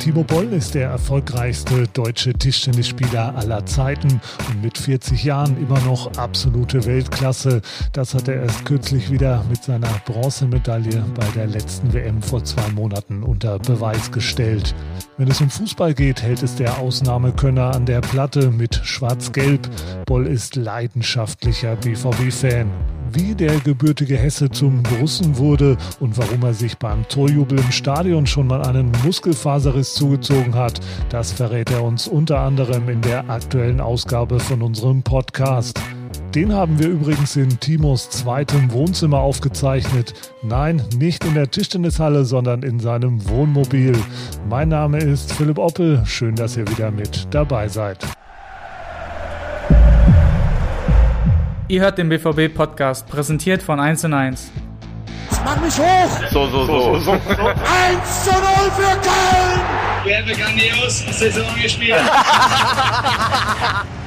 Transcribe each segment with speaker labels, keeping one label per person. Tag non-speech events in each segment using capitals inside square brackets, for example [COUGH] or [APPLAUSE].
Speaker 1: Timo Boll ist der erfolgreichste deutsche Tischtennisspieler aller Zeiten und mit 40 Jahren immer noch absolute Weltklasse. Das hat er erst kürzlich wieder mit seiner Bronzemedaille bei der letzten WM vor zwei Monaten unter Beweis gestellt. Wenn es um Fußball geht, hält es der Ausnahmekönner an der Platte mit Schwarz-Gelb. Boll ist leidenschaftlicher BVB-Fan wie der gebürtige Hesse zum Russen wurde und warum er sich beim Torjubel im Stadion schon mal einen Muskelfaserriss zugezogen hat, das verrät er uns unter anderem in der aktuellen Ausgabe von unserem Podcast. Den haben wir übrigens in Timos zweitem Wohnzimmer aufgezeichnet. Nein, nicht in der Tischtennishalle, sondern in seinem Wohnmobil. Mein Name ist Philipp Oppel. Schön, dass ihr wieder mit dabei seid.
Speaker 2: Ihr hört den BVB-Podcast, präsentiert von 1 und 1.
Speaker 3: Mach mich hoch!
Speaker 4: So, so, so. so, so. 1
Speaker 3: zu 0 für Köln!
Speaker 5: Wir haben grandios Saison gespielt. [LAUGHS]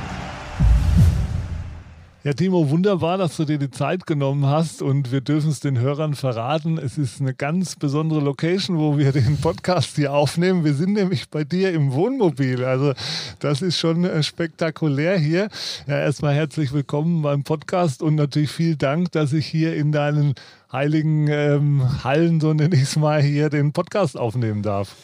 Speaker 1: Ja, Timo, wunderbar, dass du dir die Zeit genommen hast und wir dürfen es den Hörern verraten. Es ist eine ganz besondere Location, wo wir den Podcast hier aufnehmen. Wir sind nämlich bei dir im Wohnmobil. Also das ist schon äh, spektakulär hier. Ja, erstmal herzlich willkommen beim Podcast und natürlich vielen Dank, dass ich hier in deinen heiligen ähm, Hallen, so nenne ich es mal, hier den Podcast aufnehmen darf.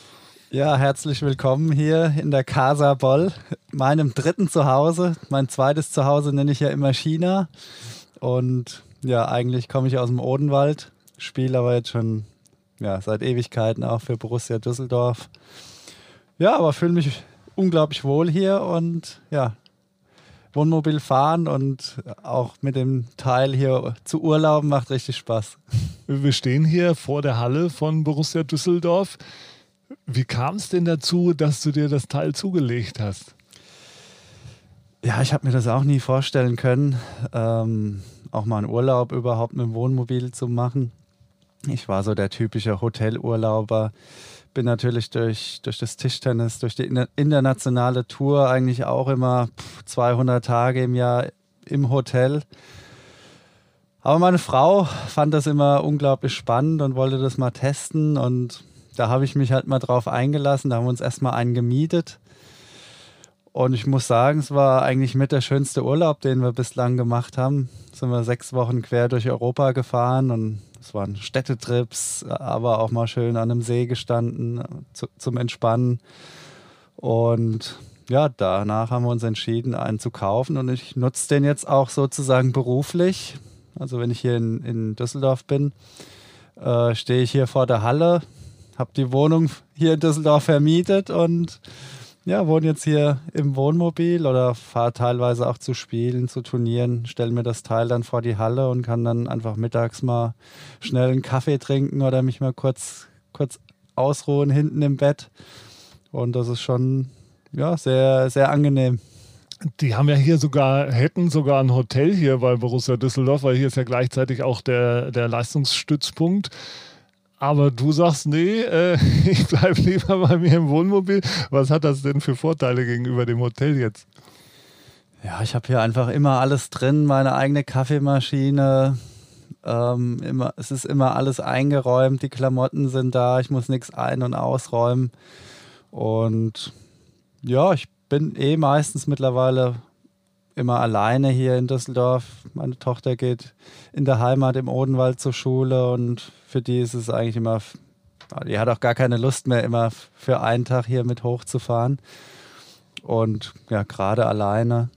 Speaker 6: Ja, herzlich willkommen hier in der Casa Boll, meinem dritten Zuhause. Mein zweites Zuhause nenne ich ja immer China. Und ja, eigentlich komme ich aus dem Odenwald, spiele aber jetzt schon ja, seit Ewigkeiten auch für Borussia Düsseldorf. Ja, aber fühle mich unglaublich wohl hier und ja, Wohnmobil fahren und auch mit dem Teil hier zu Urlauben macht richtig Spaß.
Speaker 1: Wir stehen hier vor der Halle von Borussia Düsseldorf. Wie kam es denn dazu, dass du dir das Teil zugelegt hast?
Speaker 6: Ja, ich habe mir das auch nie vorstellen können, ähm, auch mal einen Urlaub überhaupt mit dem Wohnmobil zu machen. Ich war so der typische Hotelurlauber, bin natürlich durch, durch das Tischtennis, durch die internationale Tour eigentlich auch immer 200 Tage im Jahr im Hotel. Aber meine Frau fand das immer unglaublich spannend und wollte das mal testen und da habe ich mich halt mal drauf eingelassen. Da haben wir uns erstmal einen gemietet. Und ich muss sagen, es war eigentlich mit der schönste Urlaub, den wir bislang gemacht haben. Sind wir sechs Wochen quer durch Europa gefahren und es waren Städtetrips, aber auch mal schön an einem See gestanden zu, zum Entspannen. Und ja, danach haben wir uns entschieden, einen zu kaufen und ich nutze den jetzt auch sozusagen beruflich. Also wenn ich hier in, in Düsseldorf bin, äh, stehe ich hier vor der Halle, habe die Wohnung hier in Düsseldorf vermietet und ja, wohne jetzt hier im Wohnmobil oder fahre teilweise auch zu Spielen, zu Turnieren, stelle mir das Teil dann vor die Halle und kann dann einfach mittags mal schnell einen Kaffee trinken oder mich mal kurz, kurz ausruhen hinten im Bett. Und das ist schon ja, sehr, sehr angenehm.
Speaker 1: Die haben ja hier sogar, hätten sogar ein Hotel hier bei Borussia Düsseldorf, weil hier ist ja gleichzeitig auch der, der Leistungsstützpunkt. Aber du sagst, nee, äh, [LAUGHS] ich bleibe lieber bei mir im Wohnmobil. Was hat das denn für Vorteile gegenüber dem Hotel jetzt?
Speaker 6: Ja, ich habe hier einfach immer alles drin, meine eigene Kaffeemaschine. Ähm, immer, es ist immer alles eingeräumt, die Klamotten sind da, ich muss nichts ein- und ausräumen. Und ja, ich bin eh meistens mittlerweile immer alleine hier in Düsseldorf. Meine Tochter geht in der Heimat im Odenwald zur Schule und für die ist es eigentlich immer, die hat auch gar keine Lust mehr, immer für einen Tag hier mit hochzufahren. Und ja, gerade alleine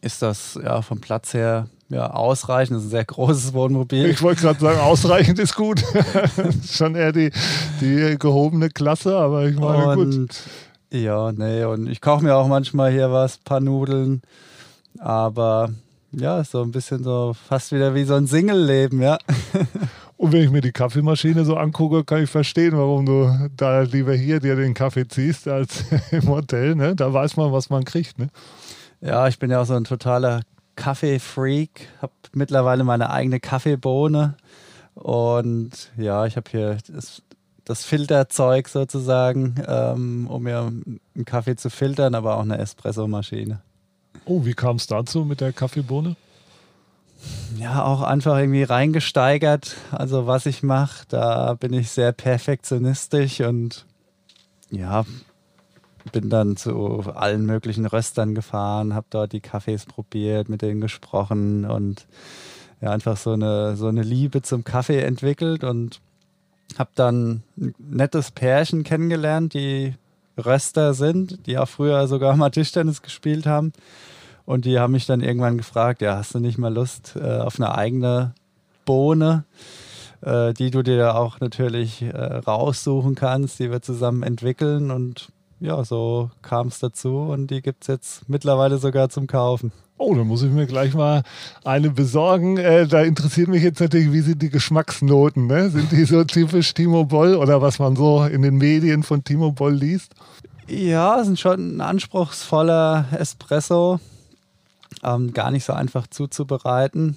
Speaker 6: ist das ja vom Platz her ja, ausreichend. Das ist ein sehr großes Wohnmobil.
Speaker 1: Ich wollte gerade sagen, ausreichend ist gut. [LAUGHS] Schon eher die, die gehobene Klasse, aber ich meine, und, gut.
Speaker 6: Ja, nee, und ich koche mir auch manchmal hier was, ein paar Nudeln. Aber ja, so ein bisschen so fast wieder wie so ein Single-Leben, ja. [LAUGHS]
Speaker 1: Und wenn ich mir die Kaffeemaschine so angucke, kann ich verstehen, warum du da lieber hier dir den Kaffee ziehst als [LAUGHS] im Hotel. Ne? Da weiß man, was man kriegt. Ne?
Speaker 6: Ja, ich bin ja auch so ein totaler Kaffee-Freak, habe mittlerweile meine eigene Kaffeebohne und ja, ich habe hier das, das, Filterzeug sozusagen, ähm, um mir einen Kaffee zu filtern, aber auch eine Espressomaschine.
Speaker 1: Oh, wie kam es dazu mit der Kaffeebohne?
Speaker 6: Ja, auch einfach irgendwie reingesteigert. Also was ich mache, da bin ich sehr perfektionistisch und ja, bin dann zu allen möglichen Röstern gefahren, habe dort die Kaffees probiert, mit denen gesprochen und ja, einfach so eine, so eine Liebe zum Kaffee entwickelt und habe dann ein nettes Pärchen kennengelernt, die Röster sind, die auch früher sogar mal Tischtennis gespielt haben. Und die haben mich dann irgendwann gefragt, ja, hast du nicht mal Lust äh, auf eine eigene Bohne, äh, die du dir auch natürlich äh, raussuchen kannst, die wir zusammen entwickeln. Und ja, so kam es dazu und die gibt es jetzt mittlerweile sogar zum Kaufen.
Speaker 1: Oh, dann muss ich mir gleich mal eine besorgen. Äh, da interessiert mich jetzt natürlich, wie sind die Geschmacksnoten? Ne? Sind die so typisch Timo Boll oder was man so in den Medien von Timo Boll liest?
Speaker 6: Ja, sind schon ein anspruchsvoller Espresso. Ähm, gar nicht so einfach zuzubereiten,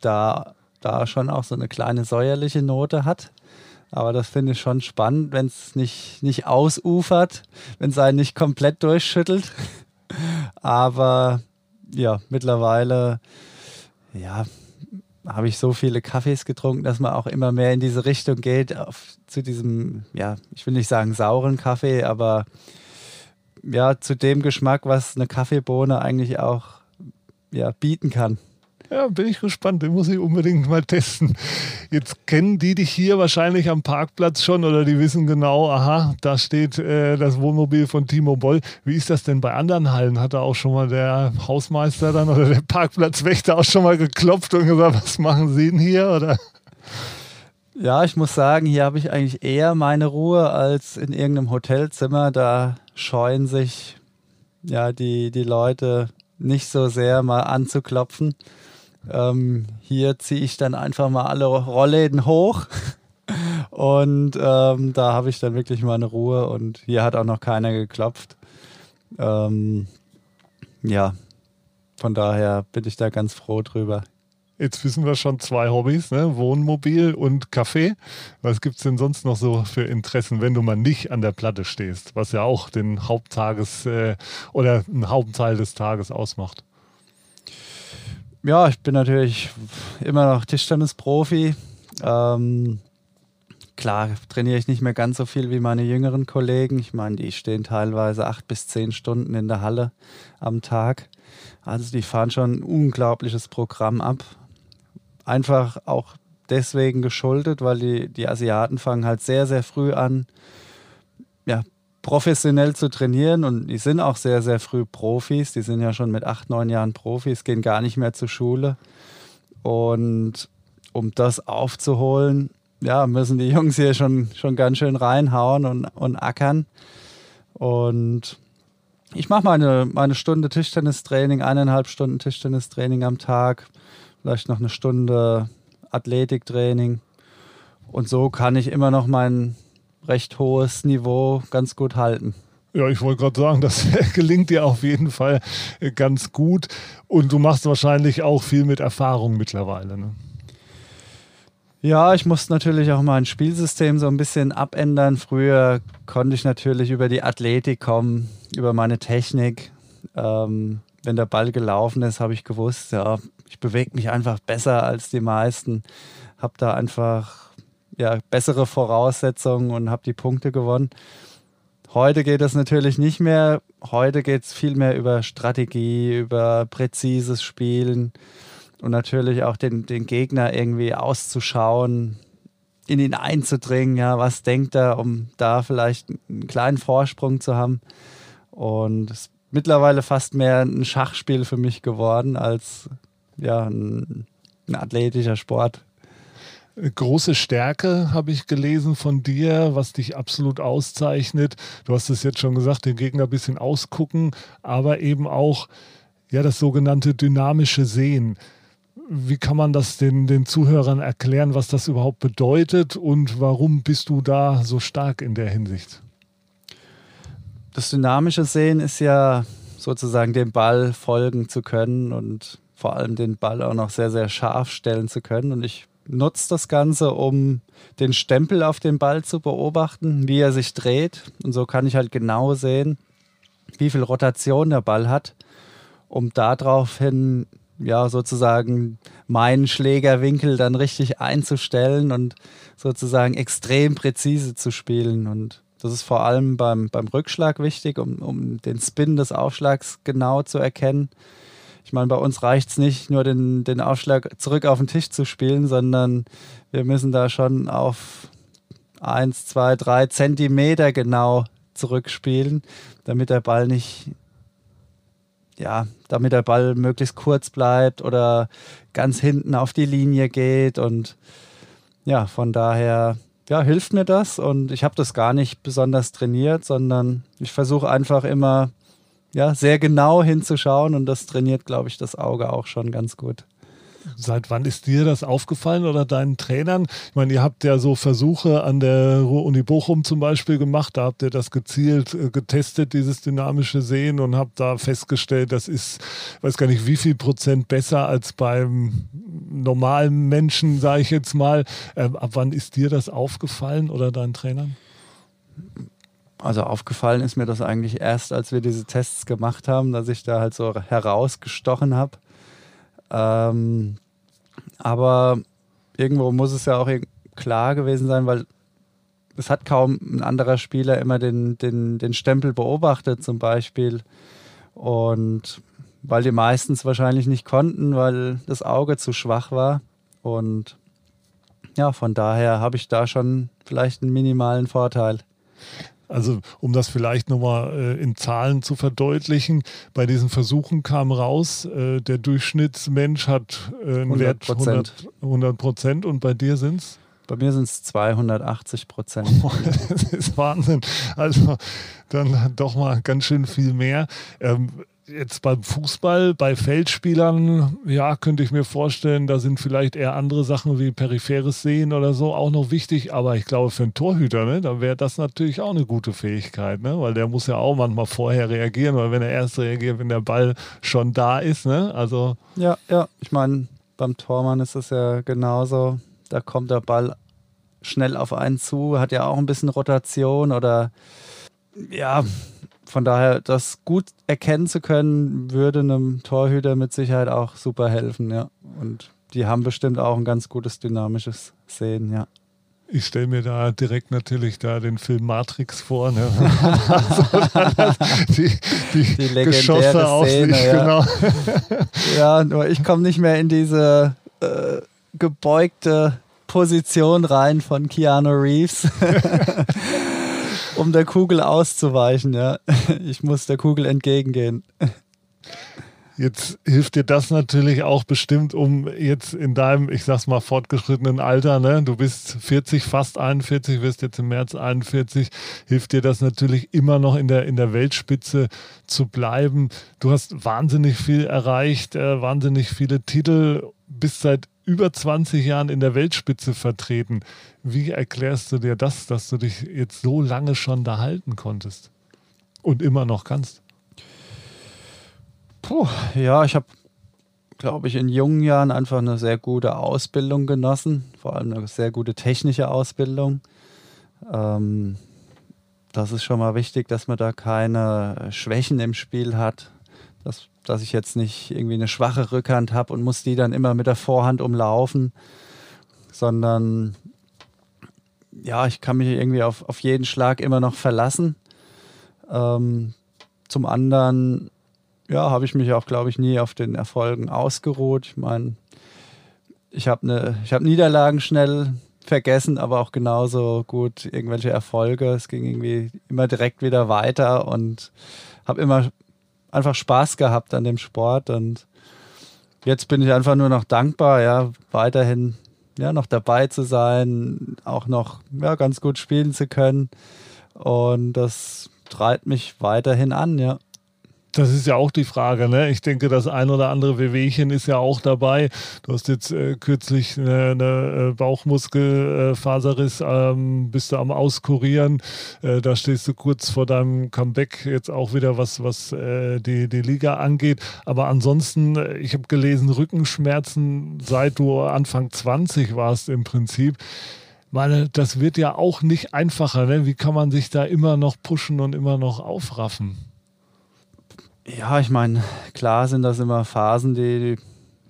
Speaker 6: da, da schon auch so eine kleine säuerliche Note hat. Aber das finde ich schon spannend, wenn es nicht, nicht ausufert, wenn es einen nicht komplett durchschüttelt. [LAUGHS] Aber ja, mittlerweile, ja, habe ich so viele Kaffees getrunken, dass man auch immer mehr in diese Richtung geht, auf, zu diesem, ja, ich will nicht sagen sauren Kaffee, aber ja, zu dem Geschmack, was eine Kaffeebohne eigentlich auch ja, bieten kann.
Speaker 1: Ja, bin ich gespannt. Den muss ich unbedingt mal testen. Jetzt kennen die dich hier wahrscheinlich am Parkplatz schon oder die wissen genau, aha, da steht äh, das Wohnmobil von Timo Boll. Wie ist das denn bei anderen Hallen? Hat da auch schon mal der Hausmeister dann oder der Parkplatzwächter auch schon mal geklopft und gesagt, was machen Sie denn hier? Oder?
Speaker 6: Ja, ich muss sagen, hier habe ich eigentlich eher meine Ruhe als in irgendeinem Hotelzimmer. Da scheuen sich ja die, die Leute nicht so sehr mal anzuklopfen. Ähm, hier ziehe ich dann einfach mal alle Rollläden hoch. Und ähm, da habe ich dann wirklich meine Ruhe und hier hat auch noch keiner geklopft. Ähm, ja, von daher bin ich da ganz froh drüber.
Speaker 1: Jetzt wissen wir schon zwei Hobbys, ne? Wohnmobil und Kaffee. Was gibt es denn sonst noch so für Interessen, wenn du mal nicht an der Platte stehst, was ja auch den Haupttages äh, oder einen Hauptteil des Tages ausmacht?
Speaker 6: Ja, ich bin natürlich immer noch Tischtennis-Profi. Ähm, klar trainiere ich nicht mehr ganz so viel wie meine jüngeren Kollegen. Ich meine, die stehen teilweise acht bis zehn Stunden in der Halle am Tag. Also die fahren schon ein unglaubliches Programm ab. Einfach auch deswegen geschuldet, weil die, die Asiaten fangen halt sehr, sehr früh an, professionell zu trainieren und die sind auch sehr, sehr früh Profis. Die sind ja schon mit acht, neun Jahren Profis, gehen gar nicht mehr zur Schule. Und um das aufzuholen, ja, müssen die Jungs hier schon, schon ganz schön reinhauen und, und ackern. Und ich mache meine, meine Stunde Tischtennistraining, eineinhalb Stunden Tischtennistraining am Tag, vielleicht noch eine Stunde Athletiktraining. Und so kann ich immer noch meinen recht hohes Niveau ganz gut halten.
Speaker 1: Ja, ich wollte gerade sagen, das [LAUGHS] gelingt dir auf jeden Fall ganz gut. Und du machst wahrscheinlich auch viel mit Erfahrung mittlerweile. Ne?
Speaker 6: Ja, ich musste natürlich auch mein Spielsystem so ein bisschen abändern. Früher konnte ich natürlich über die Athletik kommen, über meine Technik. Ähm, wenn der Ball gelaufen ist, habe ich gewusst, ja, ich bewege mich einfach besser als die meisten. Habe da einfach ja, bessere Voraussetzungen und habe die Punkte gewonnen. Heute geht es natürlich nicht mehr. Heute geht es viel mehr über Strategie, über präzises Spielen und natürlich auch den, den Gegner irgendwie auszuschauen, in ihn einzudringen. Ja, was denkt er, um da vielleicht einen kleinen Vorsprung zu haben? Und es ist mittlerweile fast mehr ein Schachspiel für mich geworden als ja, ein, ein athletischer Sport
Speaker 1: große Stärke, habe ich gelesen von dir, was dich absolut auszeichnet. Du hast es jetzt schon gesagt, den Gegner ein bisschen ausgucken, aber eben auch ja, das sogenannte dynamische Sehen. Wie kann man das den, den Zuhörern erklären, was das überhaupt bedeutet und warum bist du da so stark in der Hinsicht?
Speaker 6: Das dynamische Sehen ist ja sozusagen dem Ball folgen zu können und vor allem den Ball auch noch sehr, sehr scharf stellen zu können. Und ich nutzt das Ganze, um den Stempel auf dem Ball zu beobachten, wie er sich dreht. Und so kann ich halt genau sehen, wie viel Rotation der Ball hat, um daraufhin ja sozusagen meinen Schlägerwinkel dann richtig einzustellen und sozusagen extrem präzise zu spielen. Und Das ist vor allem beim, beim Rückschlag wichtig, um, um den Spin des Aufschlags genau zu erkennen. Ich meine, bei uns reicht es nicht, nur den, den Aufschlag zurück auf den Tisch zu spielen, sondern wir müssen da schon auf 1, 2, 3 Zentimeter genau zurückspielen, damit der Ball nicht, ja, damit der Ball möglichst kurz bleibt oder ganz hinten auf die Linie geht. Und ja, von daher ja, hilft mir das und ich habe das gar nicht besonders trainiert, sondern ich versuche einfach immer ja, sehr genau hinzuschauen und das trainiert, glaube ich, das Auge auch schon ganz gut.
Speaker 1: Seit wann ist dir das aufgefallen oder deinen Trainern? Ich meine, ihr habt ja so Versuche an der Uni Bochum zum Beispiel gemacht. Da habt ihr das gezielt äh, getestet, dieses dynamische Sehen und habt da festgestellt, das ist, weiß gar nicht, wie viel Prozent besser als beim normalen Menschen, sage ich jetzt mal. Ähm, ab wann ist dir das aufgefallen oder deinen Trainern?
Speaker 6: Also aufgefallen ist mir das eigentlich erst, als wir diese Tests gemacht haben, dass ich da halt so herausgestochen habe. Ähm, aber irgendwo muss es ja auch klar gewesen sein, weil es hat kaum ein anderer Spieler immer den, den, den Stempel beobachtet zum Beispiel. Und weil die meistens wahrscheinlich nicht konnten, weil das Auge zu schwach war. Und ja, von daher habe ich da schon vielleicht einen minimalen Vorteil.
Speaker 1: Also um das vielleicht nochmal äh, in Zahlen zu verdeutlichen, bei diesen Versuchen kam raus, äh, der Durchschnittsmensch hat äh, einen 100%. Wert 100 Prozent und bei dir sind es?
Speaker 6: Bei mir sind es 280 Prozent. [LAUGHS]
Speaker 1: das ist Wahnsinn. Also dann doch mal ganz schön viel mehr. Ähm, jetzt beim Fußball, bei Feldspielern, ja, könnte ich mir vorstellen, da sind vielleicht eher andere Sachen wie peripheres Sehen oder so auch noch wichtig. Aber ich glaube, für einen Torhüter, ne, da wäre das natürlich auch eine gute Fähigkeit, ne? weil der muss ja auch manchmal vorher reagieren, weil wenn er erst reagiert, wenn der Ball schon da ist. Ne? Also
Speaker 6: ja, ja, ich meine, beim Tormann ist es ja genauso. Da kommt der Ball schnell auf einen zu, hat ja auch ein bisschen Rotation oder ja, von daher, das gut erkennen zu können, würde einem Torhüter mit Sicherheit auch super helfen, ja. Und die haben bestimmt auch ein ganz gutes dynamisches Sehen, ja.
Speaker 1: Ich stelle mir da direkt natürlich da den Film Matrix vor. Ne? [LAUGHS] also
Speaker 6: die, die, die legendäre Szene, ja. Genau. [LAUGHS] ja, nur ich komme nicht mehr in diese äh, gebeugte Position rein von Keanu Reeves [LAUGHS] um der Kugel auszuweichen, ja. Ich muss der Kugel entgegengehen.
Speaker 1: Jetzt hilft dir das natürlich auch bestimmt, um jetzt in deinem, ich sag's mal, fortgeschrittenen Alter, ne? Du bist 40, fast 41, wirst jetzt im März 41, hilft dir das natürlich immer noch in der, in der Weltspitze zu bleiben. Du hast wahnsinnig viel erreicht, äh, wahnsinnig viele Titel, bist seit über 20 Jahren in der Weltspitze vertreten. Wie erklärst du dir das, dass du dich jetzt so lange schon da halten konntest und immer noch kannst?
Speaker 6: Puh, ja, ich habe, glaube ich, in jungen Jahren einfach eine sehr gute Ausbildung genossen, vor allem eine sehr gute technische Ausbildung. Ähm, das ist schon mal wichtig, dass man da keine Schwächen im Spiel hat, dass dass ich jetzt nicht irgendwie eine schwache Rückhand habe und muss die dann immer mit der Vorhand umlaufen, sondern ja, ich kann mich irgendwie auf, auf jeden Schlag immer noch verlassen. Ähm, zum anderen, ja, habe ich mich auch, glaube ich, nie auf den Erfolgen ausgeruht. Ich meine, ich habe ne, hab Niederlagen schnell vergessen, aber auch genauso gut irgendwelche Erfolge. Es ging irgendwie immer direkt wieder weiter und habe immer einfach Spaß gehabt an dem Sport und jetzt bin ich einfach nur noch dankbar, ja, weiterhin ja, noch dabei zu sein, auch noch ja, ganz gut spielen zu können. Und das treibt mich weiterhin an, ja.
Speaker 1: Das ist ja auch die Frage. Ne? Ich denke, das ein oder andere Wehwehchen ist ja auch dabei. Du hast jetzt äh, kürzlich eine, eine äh, Bauchmuskelfaserriss, ähm, bist du am Auskurieren. Äh, da stehst du kurz vor deinem Comeback jetzt auch wieder, was, was äh, die, die Liga angeht. Aber ansonsten, äh, ich habe gelesen, Rückenschmerzen, seit du Anfang 20 warst im Prinzip meine, das wird ja auch nicht einfacher. Ne? Wie kann man sich da immer noch pushen und immer noch aufraffen?
Speaker 6: Ja, ich meine, klar sind das immer Phasen, die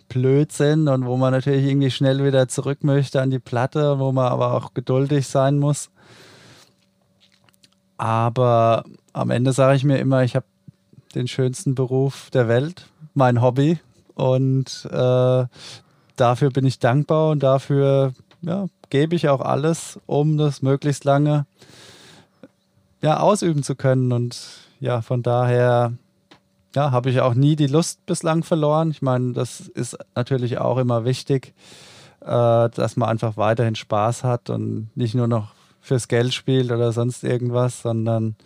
Speaker 6: blöd sind und wo man natürlich irgendwie schnell wieder zurück möchte an die Platte, wo man aber auch geduldig sein muss. Aber am Ende sage ich mir immer, ich habe den schönsten Beruf der Welt, mein Hobby. Und äh, dafür bin ich dankbar und dafür ja, gebe ich auch alles, um das möglichst lange ja, ausüben zu können. Und ja, von daher ja, habe ich auch nie die Lust bislang verloren. Ich meine, das ist natürlich auch immer wichtig, äh, dass man einfach weiterhin Spaß hat und nicht nur noch fürs Geld spielt oder sonst irgendwas, sondern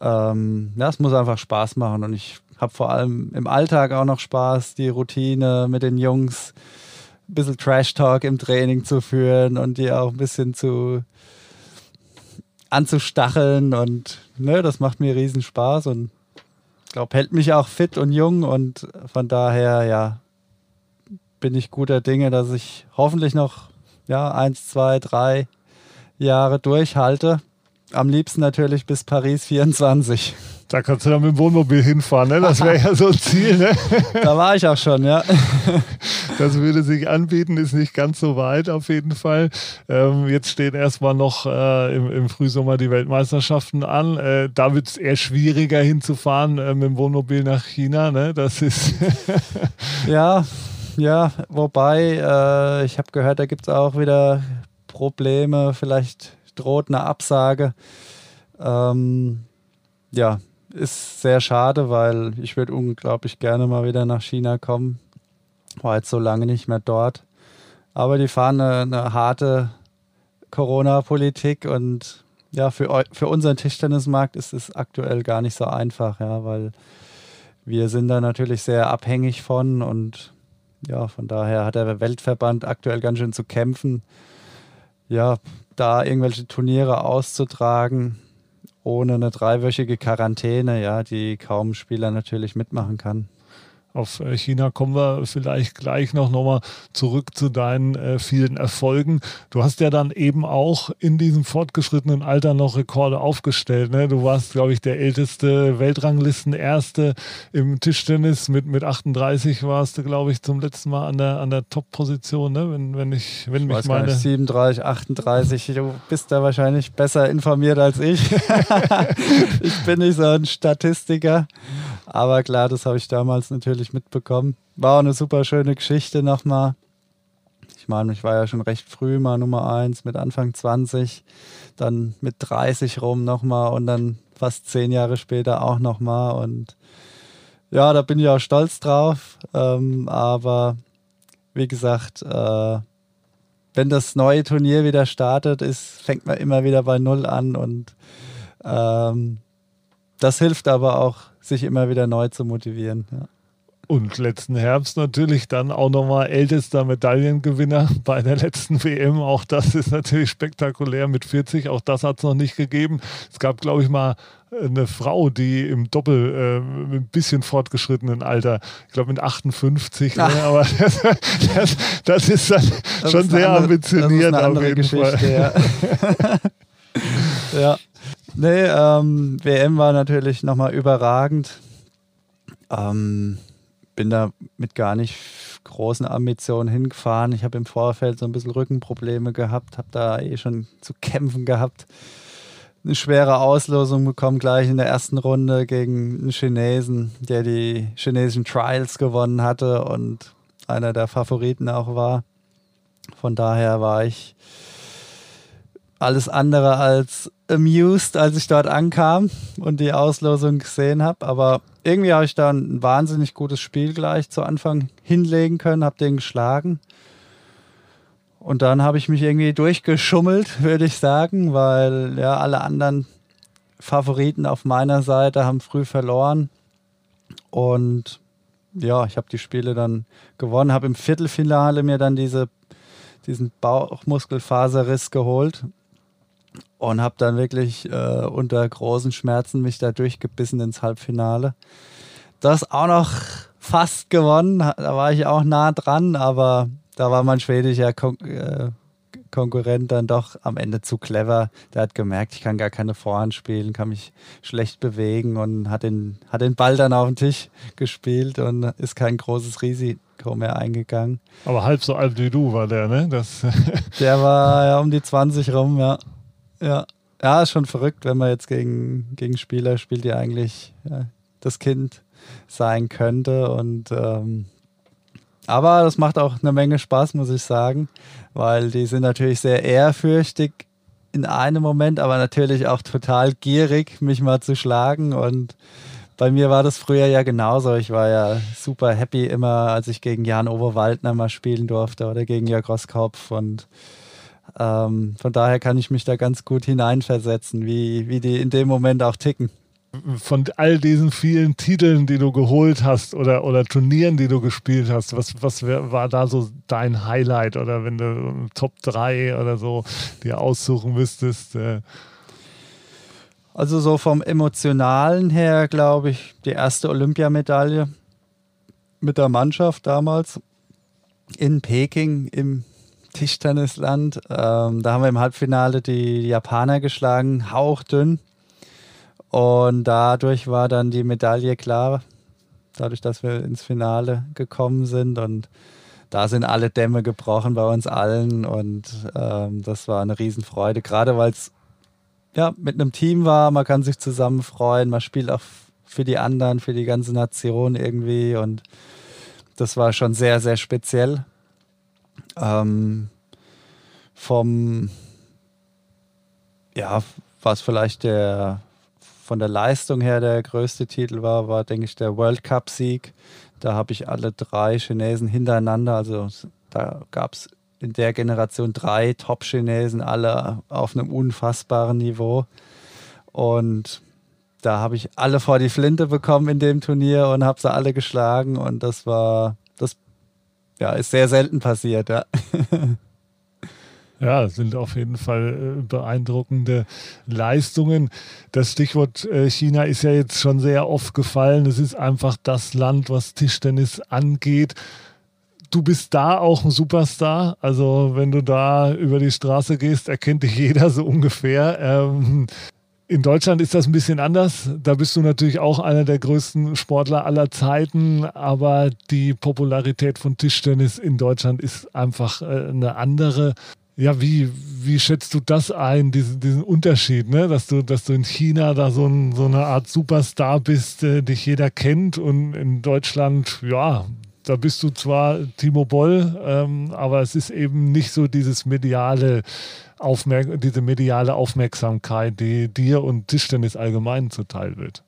Speaker 6: ähm, ja, es muss einfach Spaß machen. Und ich habe vor allem im Alltag auch noch Spaß, die Routine mit den Jungs, ein bisschen Trash-Talk im Training zu führen und die auch ein bisschen zu anzustacheln und ne, das macht mir riesen Spaß und glaube, hält mich auch fit und jung und von daher, ja, bin ich guter Dinge, dass ich hoffentlich noch ja, eins, zwei, drei Jahre durchhalte. Am liebsten natürlich bis Paris 24.
Speaker 1: Da kannst du dann mit dem Wohnmobil hinfahren, ne? Das wäre ja so ein Ziel, ne?
Speaker 6: Da war ich auch schon, ja. [LAUGHS]
Speaker 1: Das würde sich anbieten, ist nicht ganz so weit auf jeden Fall. Ähm, jetzt stehen erstmal noch äh, im, im, Frühsommer die Weltmeisterschaften an. Äh, da wird es eher schwieriger hinzufahren äh, mit dem Wohnmobil nach China, ne? Das ist. [LAUGHS]
Speaker 6: ja, ja, wobei, äh, ich habe gehört, da gibt es auch wieder Probleme. Vielleicht droht eine Absage. Ähm, ja, ist sehr schade, weil ich würde unglaublich gerne mal wieder nach China kommen. War jetzt so lange nicht mehr dort. Aber die fahren eine, eine harte Corona-Politik und ja, für, für unseren Tischtennismarkt ist es aktuell gar nicht so einfach, ja, weil wir sind da natürlich sehr abhängig von und ja, von daher hat der Weltverband aktuell ganz schön zu kämpfen, ja, da irgendwelche Turniere auszutragen ohne eine dreiwöchige Quarantäne, ja, die kaum Spieler natürlich mitmachen kann.
Speaker 1: Auf äh, China kommen wir vielleicht gleich noch nochmal zurück zu deinen äh, vielen Erfolgen. Du hast ja dann eben auch in diesem fortgeschrittenen Alter noch Rekorde aufgestellt. Ne? Du warst, glaube ich, der älteste Weltranglisten-Erste im Tischtennis. Mit, mit 38 warst du, glaube ich, zum letzten Mal an der, an der Top-Position. Ne? Wenn, wenn ich, wenn
Speaker 6: ich
Speaker 1: mich
Speaker 6: weiß
Speaker 1: meine.
Speaker 6: Nicht, 37, 38. Du bist da wahrscheinlich besser informiert als ich. [LAUGHS] ich bin nicht so ein Statistiker. Aber klar, das habe ich damals natürlich mitbekommen. War auch eine super schöne Geschichte nochmal. Ich meine, ich war ja schon recht früh mal Nummer 1 mit Anfang 20, dann mit 30 rum nochmal und dann fast zehn Jahre später auch nochmal. Und ja, da bin ich auch stolz drauf. Ähm, aber wie gesagt, äh, wenn das neue Turnier wieder startet, ist, fängt man immer wieder bei Null an und ähm, das hilft aber auch sich immer wieder neu zu motivieren. Ja.
Speaker 1: Und letzten Herbst natürlich dann auch nochmal ältester Medaillengewinner [LAUGHS] bei der letzten WM. Auch das ist natürlich spektakulär mit 40. Auch das hat es noch nicht gegeben. Es gab, glaube ich, mal eine Frau, die im Doppel äh, mit ein bisschen fortgeschrittenen Alter, ich glaube mit 58, ne? aber [LAUGHS] das, das, das, ist dann das schon ist sehr andere, ambitioniert auf jeden Geschichte,
Speaker 6: Fall. Ja. [LAUGHS] ja. Nee, ähm, WM war natürlich nochmal überragend. Ähm, bin da mit gar nicht großen Ambitionen hingefahren. Ich habe im Vorfeld so ein bisschen Rückenprobleme gehabt, habe da eh schon zu kämpfen gehabt. Eine schwere Auslosung bekommen gleich in der ersten Runde gegen einen Chinesen, der die chinesischen Trials gewonnen hatte und einer der Favoriten auch war. Von daher war ich alles andere als amused, als ich dort ankam und die Auslosung gesehen habe. Aber irgendwie habe ich da ein wahnsinnig gutes Spiel gleich zu Anfang hinlegen können, habe den geschlagen. Und dann habe ich mich irgendwie durchgeschummelt, [LAUGHS] würde ich sagen, weil ja alle anderen Favoriten auf meiner Seite haben früh verloren. Und ja, ich habe die Spiele dann gewonnen, habe im Viertelfinale mir dann diese, diesen Bauchmuskelfaserriss geholt und habe dann wirklich äh, unter großen Schmerzen mich da durchgebissen ins Halbfinale. Das auch noch fast gewonnen, da war ich auch nah dran, aber da war mein schwedischer Kon äh, Konkurrent dann doch am Ende zu clever. Der hat gemerkt, ich kann gar keine Vorhand spielen, kann mich schlecht bewegen und hat den, hat den Ball dann auf den Tisch gespielt und ist kein großes Risiko mehr eingegangen.
Speaker 1: Aber halb so alt wie du war der, ne? Das
Speaker 6: der war ja um die 20 rum, ja. Ja, ja, ist schon verrückt, wenn man jetzt gegen, gegen Spieler spielt, die eigentlich ja, das Kind sein könnte. Und ähm, aber das macht auch eine Menge Spaß, muss ich sagen, weil die sind natürlich sehr ehrfürchtig in einem Moment, aber natürlich auch total gierig, mich mal zu schlagen. Und bei mir war das früher ja genauso. Ich war ja super happy immer, als ich gegen Jan Oberwaldner mal spielen durfte oder gegen Jörg Rosskopf. Und ähm, von daher kann ich mich da ganz gut hineinversetzen, wie, wie die in dem Moment auch ticken
Speaker 1: von all diesen vielen Titeln, die du geholt hast oder, oder Turnieren, die du gespielt hast, was, was war da so dein Highlight oder wenn du Top 3 oder so dir aussuchen müsstest? Äh
Speaker 6: also so vom Emotionalen her, glaube ich, die erste Olympiamedaille mit der Mannschaft damals in Peking im Tischtennisland. Ähm, da haben wir im Halbfinale die Japaner geschlagen, hauchdünn. Und dadurch war dann die Medaille klar, dadurch, dass wir ins Finale gekommen sind. Und da sind alle Dämme gebrochen bei uns allen. Und ähm, das war eine Riesenfreude, gerade weil es ja, mit einem Team war. Man kann sich zusammen freuen. Man spielt auch für die anderen, für die ganze Nation irgendwie. Und das war schon sehr, sehr speziell. Ähm, vom, ja, war es vielleicht der von der Leistung her der größte Titel war, war, denke ich, der World Cup-Sieg. Da habe ich alle drei Chinesen hintereinander, also da gab es in der Generation drei Top-Chinesen, alle auf einem unfassbaren Niveau. Und da habe ich alle vor die Flinte bekommen in dem Turnier und habe sie alle geschlagen. Und das war, ja, ist sehr selten passiert, ja. [LAUGHS]
Speaker 1: Ja, sind auf jeden Fall äh, beeindruckende Leistungen. Das Stichwort äh, China ist ja jetzt schon sehr oft gefallen. Es ist einfach das Land, was Tischtennis angeht. Du bist da auch ein Superstar. Also wenn du da über die Straße gehst, erkennt dich [LAUGHS] jeder so ungefähr. Ähm, in Deutschland ist das ein bisschen anders. Da bist du natürlich auch einer der größten Sportler aller Zeiten, aber die Popularität von Tischtennis in Deutschland ist einfach äh, eine andere. Ja, wie, wie schätzt du das ein, diesen, diesen Unterschied, ne? dass, du, dass du in China da so, ein, so eine Art Superstar bist, äh, dich jeder kennt und in Deutschland, ja, da bist du zwar Timo Boll, ähm, aber es ist eben nicht so dieses mediale Aufmerk diese mediale Aufmerksamkeit, die dir und Tischtennis allgemein zuteil wird.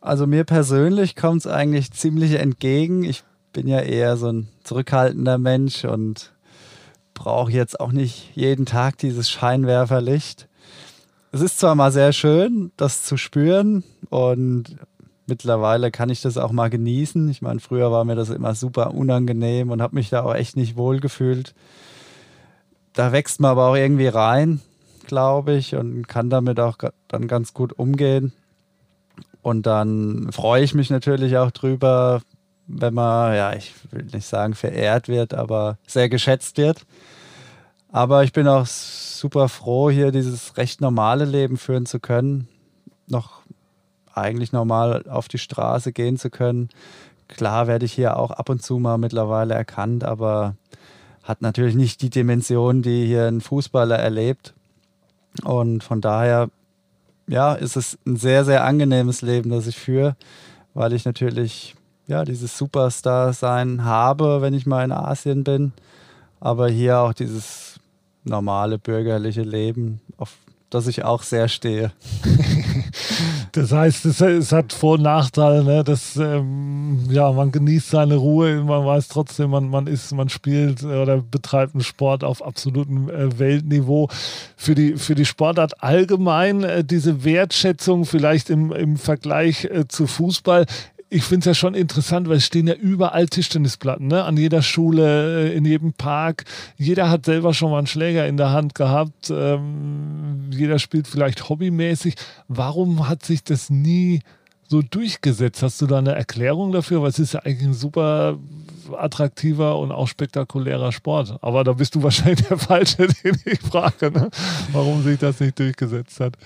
Speaker 6: Also mir persönlich kommt es eigentlich ziemlich entgegen. Ich bin ja eher so ein zurückhaltender Mensch und brauche jetzt auch nicht jeden Tag dieses Scheinwerferlicht. Es ist zwar mal sehr schön, das zu spüren und mittlerweile kann ich das auch mal genießen. Ich meine, früher war mir das immer super unangenehm und habe mich da auch echt nicht wohl gefühlt. Da wächst man aber auch irgendwie rein, glaube ich, und kann damit auch dann ganz gut umgehen. Und dann freue ich mich natürlich auch drüber, wenn man, ja, ich will nicht sagen verehrt wird, aber sehr geschätzt wird. Aber ich bin auch super froh, hier dieses recht normale Leben führen zu können, noch eigentlich normal auf die Straße gehen zu können. Klar werde ich hier auch ab und zu mal mittlerweile erkannt, aber hat natürlich nicht die Dimension, die hier ein Fußballer erlebt. Und von daher, ja, ist es ein sehr, sehr angenehmes Leben, das ich führe, weil ich natürlich ja, dieses Superstar-Sein habe, wenn ich mal in Asien bin. Aber hier auch dieses normale bürgerliche Leben, auf das ich auch sehr stehe. [LAUGHS]
Speaker 1: das heißt, es, es, hat Vor- und Nachteile. Ne? Das, ähm, ja, man genießt seine Ruhe, man weiß trotzdem, man, man ist, man spielt oder betreibt einen Sport auf absolutem äh, Weltniveau. Für die, für die Sportart allgemein äh, diese Wertschätzung vielleicht im, im Vergleich äh, zu Fußball ich finde es ja schon interessant, weil es stehen ja überall Tischtennisplatten, ne? An jeder Schule, äh, in jedem Park. Jeder hat selber schon mal einen Schläger in der Hand gehabt. Ähm, jeder spielt vielleicht hobbymäßig. Warum hat sich das nie so durchgesetzt? Hast du da eine Erklärung dafür? Weil es ist ja eigentlich ein super attraktiver und auch spektakulärer Sport. Aber da bist du [LAUGHS] wahrscheinlich der Falsche, den ich frage, ne? warum sich das nicht durchgesetzt hat.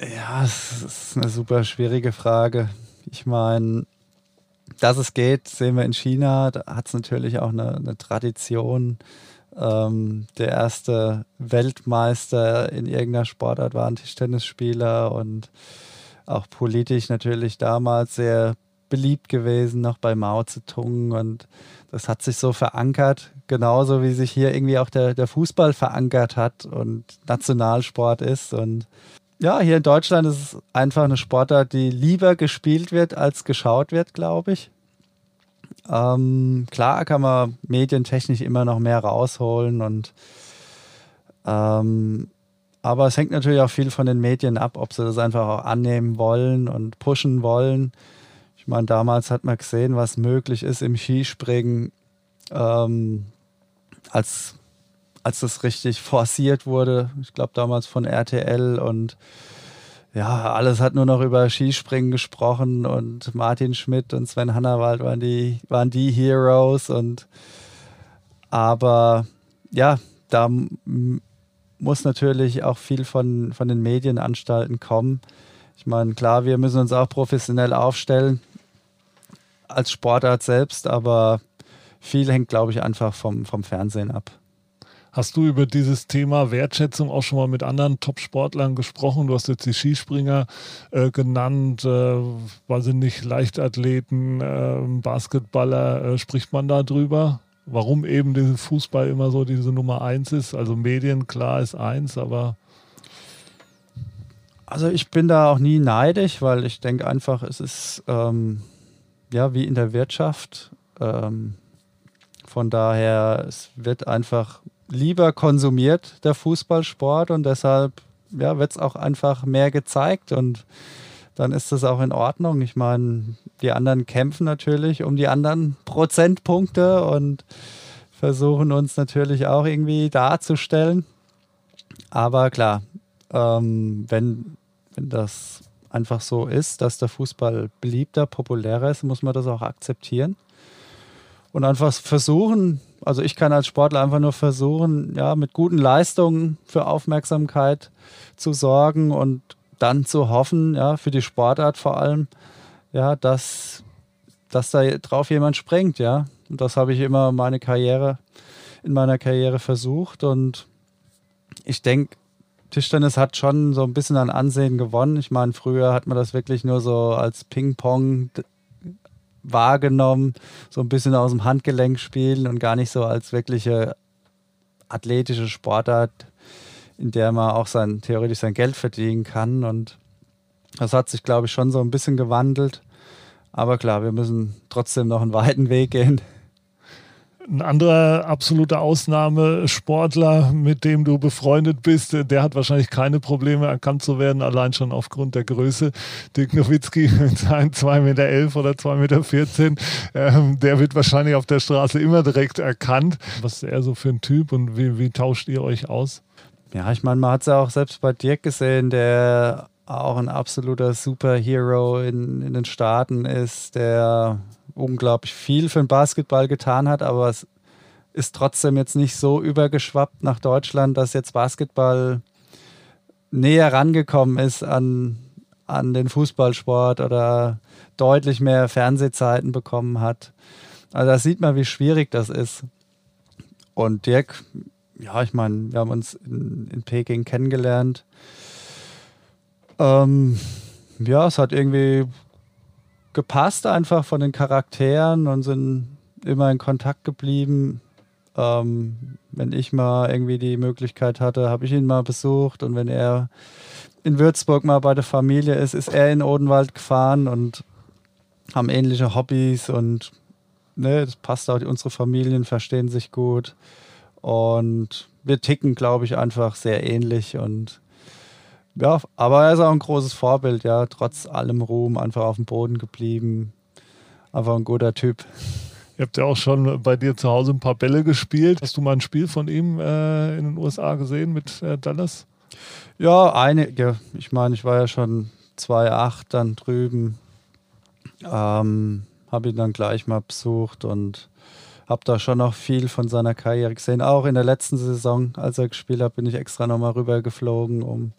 Speaker 6: Ja, das ist eine super schwierige Frage. Ich meine, dass es geht, sehen wir in China. Da hat es natürlich auch eine, eine Tradition. ähm, der erste Weltmeister in irgendeiner Sportart war ein Tischtennisspieler und auch politisch natürlich damals sehr beliebt gewesen, noch bei Mao Zedong und das hat sich so verankert, genauso wie sich hier irgendwie auch der, der Fußball verankert hat und Nationalsport ist und ja, hier in Deutschland ist es einfach eine Sportart, die lieber gespielt wird, als geschaut wird, glaube ich. Ähm, klar kann man medientechnisch immer noch mehr rausholen und ähm, aber es hängt natürlich auch viel von den Medien ab, ob sie das einfach auch annehmen wollen und pushen wollen. Ich meine, damals hat man gesehen, was möglich ist im Skispringen, ähm, als, als das richtig forciert wurde. Ich glaube, damals von RTL und ja, alles hat nur noch über Skispringen gesprochen und Martin Schmidt und Sven Hannawald waren die, waren die Heroes und aber ja, da muss natürlich auch viel von, von den Medienanstalten kommen. Ich meine, klar, wir müssen uns auch professionell aufstellen als Sportart selbst, aber viel hängt, glaube ich, einfach vom, vom Fernsehen ab.
Speaker 1: Hast du über dieses Thema Wertschätzung auch schon mal mit anderen Top-Sportlern gesprochen? Du hast jetzt die Skispringer äh, genannt, äh, weiß ich nicht, Leichtathleten, äh, Basketballer. Äh, spricht man da drüber? Warum eben dieser Fußball immer so diese Nummer eins ist? Also Medien, klar, ist eins, aber.
Speaker 6: Also ich bin da auch nie neidisch, weil ich denke einfach, es ist ähm, ja wie in der Wirtschaft. Ähm, von daher, es wird einfach lieber konsumiert, der Fußballsport, und deshalb ja, wird es auch einfach mehr gezeigt und dann ist das auch in Ordnung. Ich meine, die anderen kämpfen natürlich um die anderen Prozentpunkte und versuchen uns natürlich auch irgendwie darzustellen. Aber klar, ähm, wenn, wenn das einfach so ist, dass der Fußball beliebter, populärer ist, muss man das auch akzeptieren und einfach versuchen, also ich kann als Sportler einfach nur versuchen, ja, mit guten Leistungen für Aufmerksamkeit zu sorgen und dann zu hoffen, ja, für die Sportart vor allem, ja, dass, dass da drauf jemand springt, ja. Und das habe ich immer meine Karriere, in meiner Karriere versucht und ich denke, Tischtennis hat schon so ein bisschen an Ansehen gewonnen. Ich meine, früher hat man das wirklich nur so als Ping-Pong wahrgenommen, so ein bisschen aus dem Handgelenk spielen und gar nicht so als wirkliche athletische Sportart, in der man auch sein, theoretisch sein Geld verdienen kann. Und das hat sich, glaube ich, schon so ein bisschen gewandelt. Aber klar, wir müssen trotzdem noch einen weiten Weg gehen.
Speaker 1: Ein anderer absoluter Ausnahmesportler, mit dem du befreundet bist, der hat wahrscheinlich keine Probleme erkannt zu werden, allein schon aufgrund der Größe. Dirk Nowitzki [LAUGHS] mit seinen 2,11 Meter oder 2,14 Meter, ähm, der wird wahrscheinlich auf der Straße immer direkt erkannt. Was ist er so für ein Typ und wie, wie tauscht ihr euch aus?
Speaker 6: Ja, ich meine, man hat es ja auch selbst bei Dirk gesehen, der auch ein absoluter Superhero in, in den Staaten ist, der unglaublich viel für den Basketball getan hat, aber es ist trotzdem jetzt nicht so übergeschwappt nach Deutschland, dass jetzt Basketball näher rangekommen ist an, an den Fußballsport oder deutlich mehr Fernsehzeiten bekommen hat. Also da sieht man, wie schwierig das ist. Und Dirk, ja, ich meine, wir haben uns in, in Peking kennengelernt. Ähm, ja, es hat irgendwie gepasst einfach von den Charakteren und sind immer in Kontakt geblieben. Ähm, wenn ich mal irgendwie die Möglichkeit hatte, habe ich ihn mal besucht und wenn er in Würzburg mal bei der Familie ist, ist er in Odenwald gefahren und haben ähnliche Hobbys und ne, das passt auch. Unsere Familien verstehen sich gut und wir ticken, glaube ich, einfach sehr ähnlich und ja, aber er ist auch ein großes Vorbild, ja, trotz allem Ruhm einfach auf dem Boden geblieben. Einfach ein guter Typ.
Speaker 1: Ihr habt ja auch schon bei dir zu Hause ein paar Bälle gespielt. Hast du mal ein Spiel von ihm äh, in den USA gesehen mit äh, Dallas?
Speaker 6: Ja, einige. Ich meine, ich war ja schon 2,8 dann drüben. Ähm, habe ihn dann gleich mal besucht und habe da schon noch viel von seiner Karriere gesehen. Auch in der letzten Saison, als er gespielt hat, bin ich extra nochmal rüber geflogen, um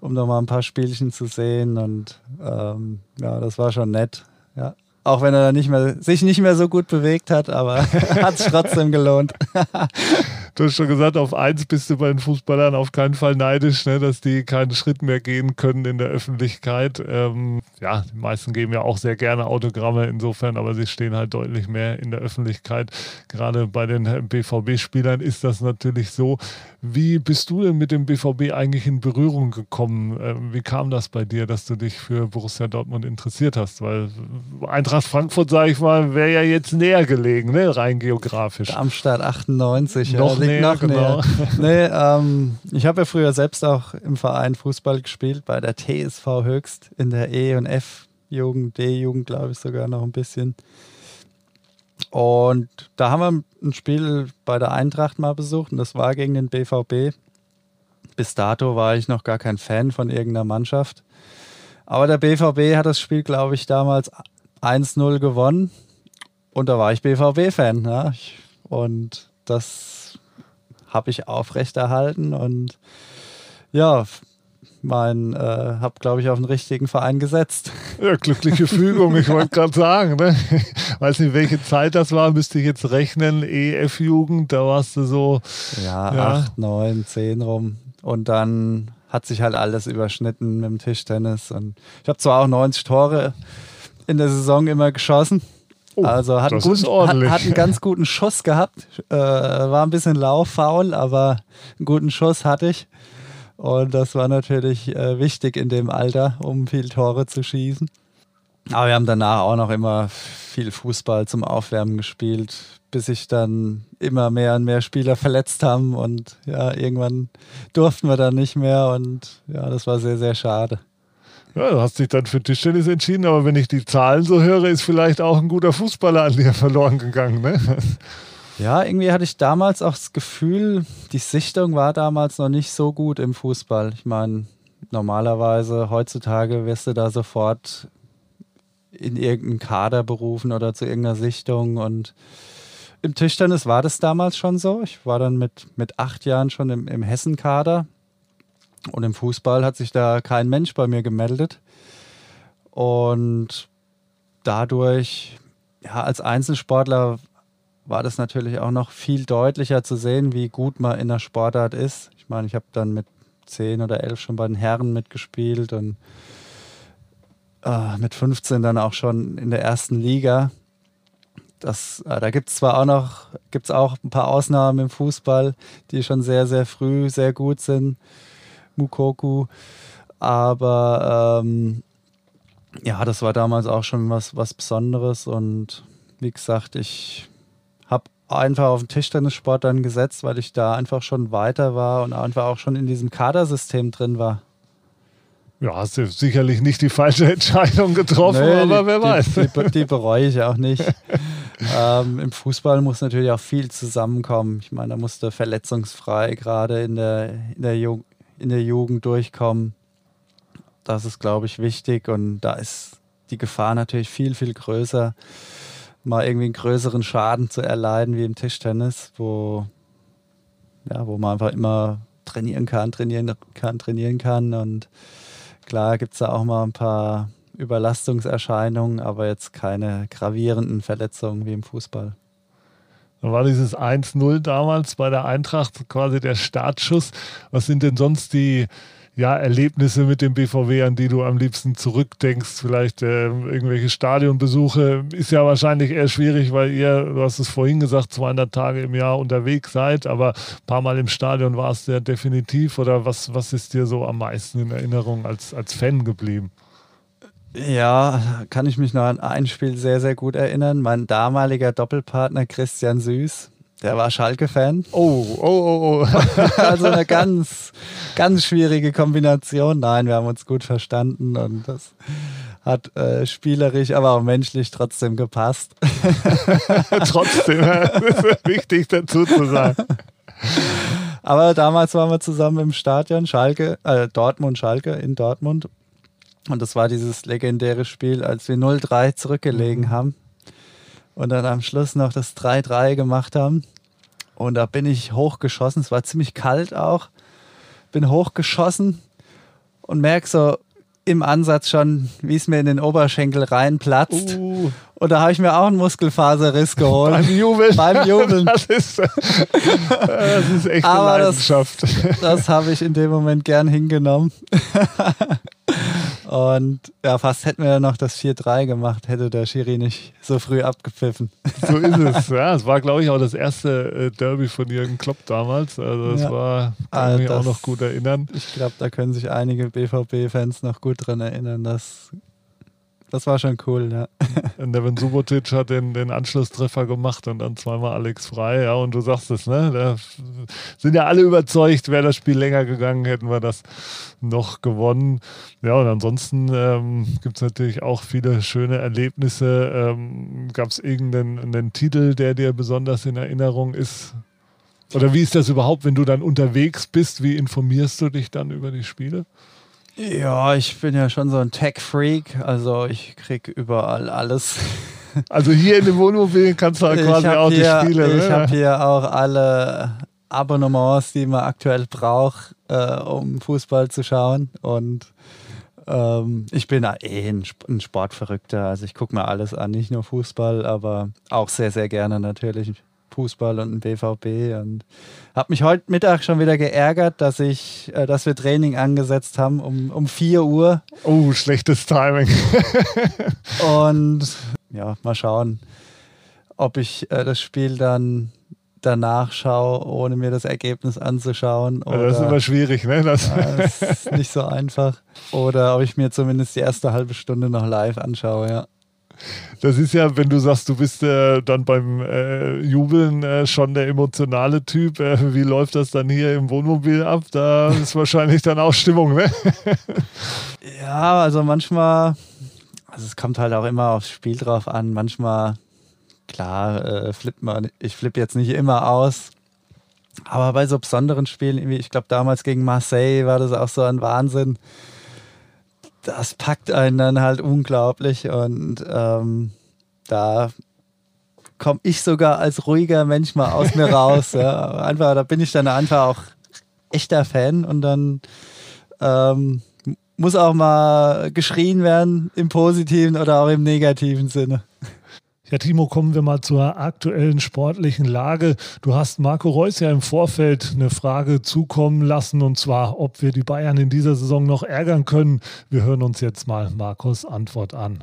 Speaker 6: um noch mal ein paar Spielchen zu sehen. Und ähm, ja, das war schon nett. Ja. Auch wenn er nicht mehr, sich nicht mehr so gut bewegt hat, aber [LAUGHS] hat es trotzdem gelohnt. [LAUGHS]
Speaker 1: du hast schon gesagt, auf eins bist du bei den Fußballern auf keinen Fall neidisch, ne, dass die keinen Schritt mehr gehen können in der Öffentlichkeit. Ähm, ja, die meisten geben ja auch sehr gerne Autogramme insofern, aber sie stehen halt deutlich mehr in der Öffentlichkeit. Gerade bei den BVB-Spielern ist das natürlich so. Wie bist du denn mit dem BVB eigentlich in Berührung gekommen? Ähm, wie kam das bei dir, dass du dich für Borussia Dortmund interessiert hast? Weil Eintracht Frankfurt, sage ich mal, wäre ja jetzt näher gelegen, ne? rein geografisch.
Speaker 6: Darmstadt 98,
Speaker 1: noch ja, näher, noch genau.
Speaker 6: näher. [LAUGHS] Nee, ähm, ich habe ja früher selbst auch im Verein Fußball gespielt, bei der TSV Höchst in der E- und F-Jugend, D-Jugend, glaube ich sogar noch ein bisschen. Und da haben wir ein Spiel bei der Eintracht mal besucht und das war gegen den BVB. Bis dato war ich noch gar kein Fan von irgendeiner Mannschaft. Aber der BVB hat das Spiel, glaube ich, damals 1-0 gewonnen. Und da war ich BVB-Fan. Ja. Und das habe ich aufrechterhalten. Und ja, mein, äh, habe, glaube ich, auf den richtigen Verein gesetzt. [LAUGHS]
Speaker 1: Ja, glückliche [LAUGHS] Fügung, ich wollte gerade sagen. Ne? [LAUGHS] Weiß nicht, welche Zeit das war, müsste ich jetzt rechnen. EF-Jugend, da warst du so.
Speaker 6: Ja, ja, 8, 9, 10 rum. Und dann hat sich halt alles überschnitten mit dem Tischtennis. Und ich habe zwar auch 90 Tore in der Saison immer geschossen. Oh, also hat einen, guten, hat, hat einen, ganz guten Schuss gehabt. Äh, war ein bisschen lauffaul, aber einen guten Schuss hatte ich. Und das war natürlich äh, wichtig in dem Alter, um viel Tore zu schießen. Aber wir haben danach auch noch immer viel Fußball zum Aufwärmen gespielt, bis sich dann immer mehr und mehr Spieler verletzt haben. Und ja, irgendwann durften wir dann nicht mehr. Und ja, das war sehr, sehr schade.
Speaker 1: Ja, du hast dich dann für Tischtennis entschieden, aber wenn ich die Zahlen so höre, ist vielleicht auch ein guter Fußballer an dir [LAUGHS] verloren gegangen. Ne?
Speaker 6: Ja, irgendwie hatte ich damals auch das Gefühl, die Sichtung war damals noch nicht so gut im Fußball. Ich meine, normalerweise heutzutage wirst du da sofort in irgendeinen Kader berufen oder zu irgendeiner Sichtung und im Tischtennis war das damals schon so. Ich war dann mit, mit acht Jahren schon im, im Hessen-Kader und im Fußball hat sich da kein Mensch bei mir gemeldet. Und dadurch, ja, als Einzelsportler war das natürlich auch noch viel deutlicher zu sehen, wie gut man in der Sportart ist. Ich meine, ich habe dann mit 10 oder 11 schon bei den Herren mitgespielt und äh, mit 15 dann auch schon in der ersten Liga. Das, äh, da gibt es zwar auch noch, gibt auch ein paar Ausnahmen im Fußball, die schon sehr, sehr früh sehr gut sind. Mukoku. Aber ähm, ja, das war damals auch schon was, was Besonderes und wie gesagt, ich einfach auf den Tischtennissport dann gesetzt, weil ich da einfach schon weiter war und einfach auch schon in diesem Kadersystem drin war.
Speaker 1: Ja, hast du sicherlich nicht die falsche [LAUGHS] Entscheidung getroffen, nee, aber wer
Speaker 6: die,
Speaker 1: weiß.
Speaker 6: Die, die, bereue ich auch nicht. [LAUGHS] ähm, Im Fußball muss natürlich auch viel zusammenkommen. Ich meine, da musste verletzungsfrei gerade in der, in, der in der Jugend durchkommen. Das ist, glaube ich, wichtig und da ist die Gefahr natürlich viel, viel größer mal irgendwie einen größeren Schaden zu erleiden wie im Tischtennis, wo, ja, wo man einfach immer trainieren kann, trainieren kann, trainieren kann. Und klar gibt es da auch mal ein paar Überlastungserscheinungen, aber jetzt keine gravierenden Verletzungen wie im Fußball.
Speaker 1: Da war dieses 1-0 damals bei der Eintracht quasi der Startschuss. Was sind denn sonst die ja, Erlebnisse mit dem BVW, an die du am liebsten zurückdenkst? Vielleicht äh, irgendwelche Stadionbesuche. Ist ja wahrscheinlich eher schwierig, weil ihr, du hast es vorhin gesagt, 200 Tage im Jahr unterwegs seid, aber ein paar Mal im Stadion war es ja definitiv. Oder was, was ist dir so am meisten in Erinnerung als, als Fan geblieben?
Speaker 6: Ja, kann ich mich noch an ein Spiel sehr, sehr gut erinnern. Mein damaliger Doppelpartner Christian Süß, der war Schalke-Fan.
Speaker 1: Oh, oh, oh, oh. [LAUGHS]
Speaker 6: also eine ganz, ganz schwierige Kombination. Nein, wir haben uns gut verstanden und das hat äh, spielerisch, aber auch menschlich trotzdem gepasst. [LAUGHS]
Speaker 1: trotzdem, das ist wichtig dazu zu sagen.
Speaker 6: Aber damals waren wir zusammen im Stadion Schalke, äh, Dortmund, Schalke in Dortmund. Und das war dieses legendäre Spiel, als wir 0-3 zurückgelegen mhm. haben und dann am Schluss noch das 3-3 gemacht haben. Und da bin ich hochgeschossen. Es war ziemlich kalt auch. Bin hochgeschossen und merke so, im Ansatz schon, wie es mir in den Oberschenkel reinplatzt.
Speaker 1: Uh.
Speaker 6: Und da habe ich mir auch einen Muskelfaserriss geholt.
Speaker 1: Beim Jubeln. [LAUGHS]
Speaker 6: Beim Jubeln.
Speaker 1: Das ist, das ist echt eine
Speaker 6: Aber
Speaker 1: Leidenschaft.
Speaker 6: Das, das habe ich in dem Moment gern hingenommen. [LAUGHS] Und ja, fast hätten wir ja noch das 4-3 gemacht, hätte der Schiri nicht so früh abgepfiffen.
Speaker 1: So ist es. [LAUGHS] Ja, es war, glaube ich, auch das erste äh, Derby von Jürgen Klopp damals. Also das
Speaker 6: Ja.
Speaker 1: war, kann ich mich
Speaker 6: das-
Speaker 1: auch noch gut erinnern.
Speaker 6: Ich glaube, da können sich einige BVB-Fans noch gut dran erinnern. Das, das war schon cool, ja. [LAUGHS]
Speaker 1: Nevin Subotic hat den, den Anschlusstreffer gemacht und dann zweimal Alex Frei. Ja, und du sagst es, ne? Da sind ja alle überzeugt, wäre das Spiel länger gegangen, hätten wir das noch gewonnen. Ja, und ansonsten ähm, gibt es natürlich auch viele schöne Erlebnisse. Ähm, Gab es irgendeinen einen Titel, der dir besonders in Erinnerung ist? Oder wie ist das überhaupt, wenn du dann unterwegs bist? Wie informierst du dich dann über die Spiele?
Speaker 6: Ja, ich bin ja schon so ein Tech-Freak, also ich krieg überall alles. [LAUGHS]
Speaker 1: Also hier in dem Wohnmobil kannst du halt quasi
Speaker 6: habe
Speaker 1: auch
Speaker 6: hier,
Speaker 1: die Spiele.
Speaker 6: ich
Speaker 1: ne?
Speaker 6: hab hier auch alle Abonnements, die man aktuell braucht, äh, um Fußball zu schauen. Und ähm, ich bin ja eh ein, ein Sportverrückter. Also ich gucke mir alles an, nicht nur Fußball, aber auch sehr, sehr gerne natürlich Fußball und ein BVB. Und habe mich heute Mittag schon wieder geärgert, dass ich, äh, dass wir Training angesetzt haben um, um 4 Uhr.
Speaker 1: Oh, schlechtes Timing. [LAUGHS]
Speaker 6: Und ja, mal schauen, ob ich äh, das Spiel dann danach schaue, ohne mir das Ergebnis anzuschauen.
Speaker 1: Also das ist
Speaker 6: Oder-
Speaker 1: immer schwierig, ne? Das,
Speaker 6: Ja, das ist nicht so einfach. Oder ob ich mir zumindest die erste halbe Stunde noch live anschaue, ja.
Speaker 1: Das ist ja, wenn du sagst, du bist äh, dann beim äh, Jubeln äh, schon der emotionale Typ. Äh, wie läuft das dann hier im Wohnmobil ab? Da ist wahrscheinlich dann auch Stimmung, ne? [LAUGHS]
Speaker 6: Ja, also manchmal, also es kommt halt auch immer aufs Spiel drauf an. Manchmal, klar, äh, flippt man, ich flippe jetzt nicht immer aus. Aber bei so besonderen Spielen, ich glaube damals gegen Marseille war das auch so ein Wahnsinn. Das packt einen dann halt unglaublich und ähm, da komme ich sogar als ruhiger Mensch mal aus mir raus. Ja. Einfach, da bin ich dann einfach auch echter Fan und dann ähm, muss auch mal geschrien werden im positiven oder auch im negativen Sinne.
Speaker 1: Ja, Timo, kommen wir mal zur aktuellen sportlichen Lage. Du hast Marco Reus ja im Vorfeld eine Frage zukommen lassen, und zwar, ob wir die Bayern in dieser Saison noch ärgern können. Wir hören uns jetzt mal Marcos Antwort an.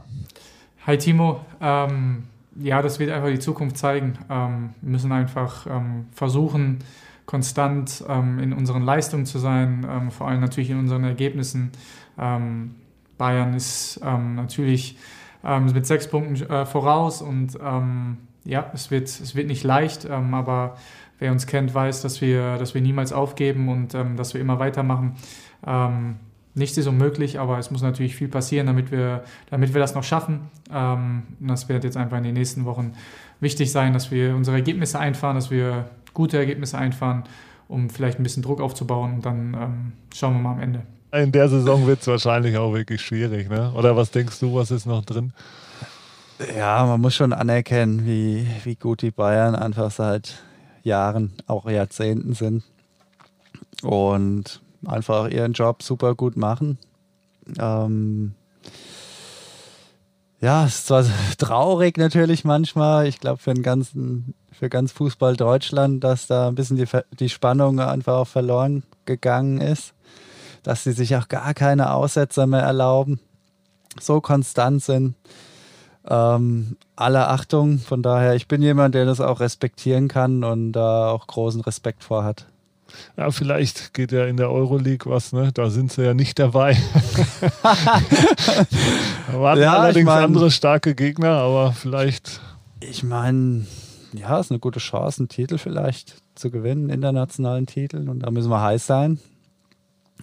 Speaker 2: Hi Timo, ähm, ja, das wird einfach die Zukunft zeigen. Ähm, wir müssen einfach ähm, versuchen, konstant ähm, in unseren Leistungen zu sein, ähm, vor allem natürlich in unseren Ergebnissen. Ähm, Bayern ist natürlich ähm, mit sechs Punkten äh, voraus und ähm, ja, es wird, es wird nicht leicht, ähm, aber wer uns kennt, weiß, dass wir, dass wir niemals aufgeben und ähm, dass wir immer weitermachen. Ähm, nichts ist unmöglich, aber es muss natürlich viel passieren, damit wir, damit wir das noch schaffen. Ähm, und das wird jetzt einfach in den nächsten Wochen wichtig sein, dass wir unsere Ergebnisse einfahren, dass wir gute Ergebnisse einfahren, um vielleicht ein bisschen Druck aufzubauen und dann schauen wir mal am Ende.
Speaker 1: In der Saison wird es wahrscheinlich auch wirklich schwierig, ne? Oder was denkst du, was ist noch drin?
Speaker 6: Ja, man muss schon anerkennen, wie, wie gut die Bayern einfach seit Jahren, auch Jahrzehnten sind. Und einfach ihren Job super gut machen. Ähm ja, es ist zwar [LAUGHS] traurig natürlich manchmal. Ich glaube, für für ganz Fußball Deutschland, dass da ein bisschen die, die Spannung einfach auch verloren gegangen ist. Dass sie sich auch gar keine Aussetzer mehr erlauben. So konstant sind. Ähm, alle Achtung, von daher, ich bin jemand, der das auch respektieren kann und da auch großen Respekt vor hat.
Speaker 1: Ja, vielleicht geht ja in der Euroleague was, ne? Da sind sie ja nicht dabei. [LAUGHS] da waren
Speaker 6: Ja, ich
Speaker 1: allerdings
Speaker 6: mein-
Speaker 1: andere starke Gegner, aber vielleicht.
Speaker 6: Ich meine, ja, ist eine gute Chance, einen Titel vielleicht zu gewinnen, internationalen Titel. Und da müssen wir heiß sein.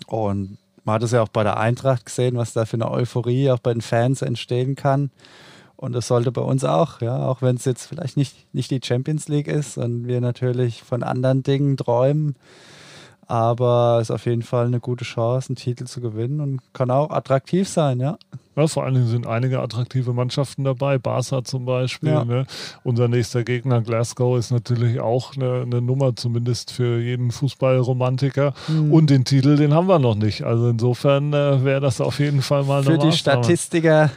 Speaker 6: Und man hat es ja auch bei der Eintracht gesehen, was da für eine Euphorie auch bei den Fans entstehen kann. Und das sollte bei uns auch, ja, auch wenn es jetzt vielleicht nicht, nicht die Champions League ist und wir natürlich von anderen Dingen träumen. Aber es ist auf jeden Fall eine gute Chance, einen Titel zu gewinnen und kann auch attraktiv sein, ja.
Speaker 1: Ja, vor allen Dingen sind einige attraktive Mannschaften dabei, Barca zum Beispiel. Ja. Ne? Unser nächster Gegner Glasgow ist natürlich auch eine, eine Nummer, zumindest für jeden Fußballromantiker. Mhm. Und den Titel, den haben wir noch nicht. Also insofern äh, wäre das auf jeden Fall mal eine
Speaker 6: Für die Statistiker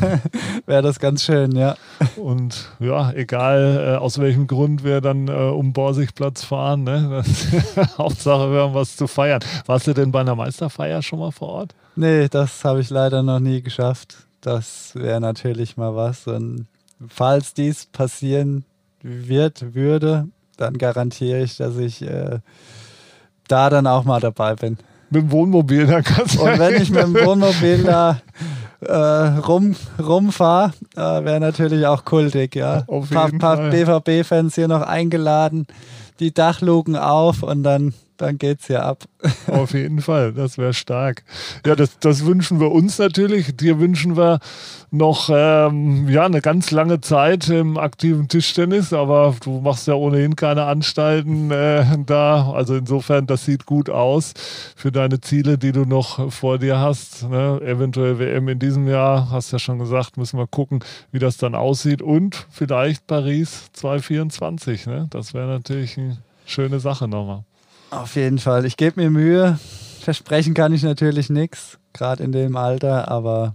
Speaker 6: [LAUGHS] wäre das ganz schön, ja.
Speaker 1: Und ja, egal äh, aus welchem Grund wir dann äh, um Borsigplatz fahren, ne? [LAUGHS] Hauptsache wir haben was zu feiern. Warst du denn bei einer Meisterfeier schon mal vor Ort?
Speaker 6: Nee, das habe ich leider noch nie geschafft. Das wäre natürlich mal was. Und falls dies passieren wird, würde, dann garantiere ich, dass ich äh, da dann auch mal dabei bin.
Speaker 1: Mit dem Wohnmobil, dann kannst
Speaker 6: du. Und wenn ich mit dem [LAUGHS] Wohnmobil da äh, rum, rumfahre, äh, wäre natürlich auch kultig, ja. Auf jeden paar, paar BVB-Fans hier noch eingeladen, die Dachluken auf und dann dann geht's ja ab. [LAUGHS]
Speaker 1: Auf jeden Fall, das wäre stark. Ja, das, das wünschen wir uns natürlich. Dir wünschen wir noch ähm, ja, eine ganz lange Zeit im aktiven Tischtennis, aber du machst ja ohnehin keine Anstalten äh, da. Also insofern, das sieht gut aus für deine Ziele, die du noch vor dir hast. Ne? Eventuell WM in diesem Jahr, hast ja schon gesagt, müssen wir gucken, wie das dann aussieht. Und vielleicht Paris 2024. Ne? Das wäre natürlich eine schöne Sache nochmal.
Speaker 6: Auf jeden Fall. Ich gebe mir Mühe. Versprechen kann ich natürlich nichts, gerade in dem Alter, aber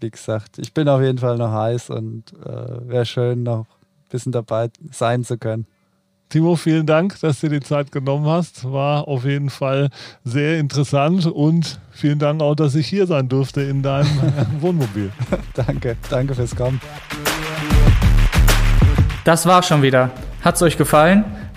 Speaker 6: wie gesagt, ich bin auf jeden Fall noch heiß und äh, wäre schön, noch ein bisschen dabei sein zu können.
Speaker 1: Timo, vielen Dank, dass du dir die Zeit genommen hast. War auf jeden Fall sehr interessant und vielen Dank auch, dass ich hier sein durfte in deinem [LAUGHS] Wohnmobil.
Speaker 6: danke, danke fürs Kommen.
Speaker 2: Das war schon wieder. Hat's euch gefallen?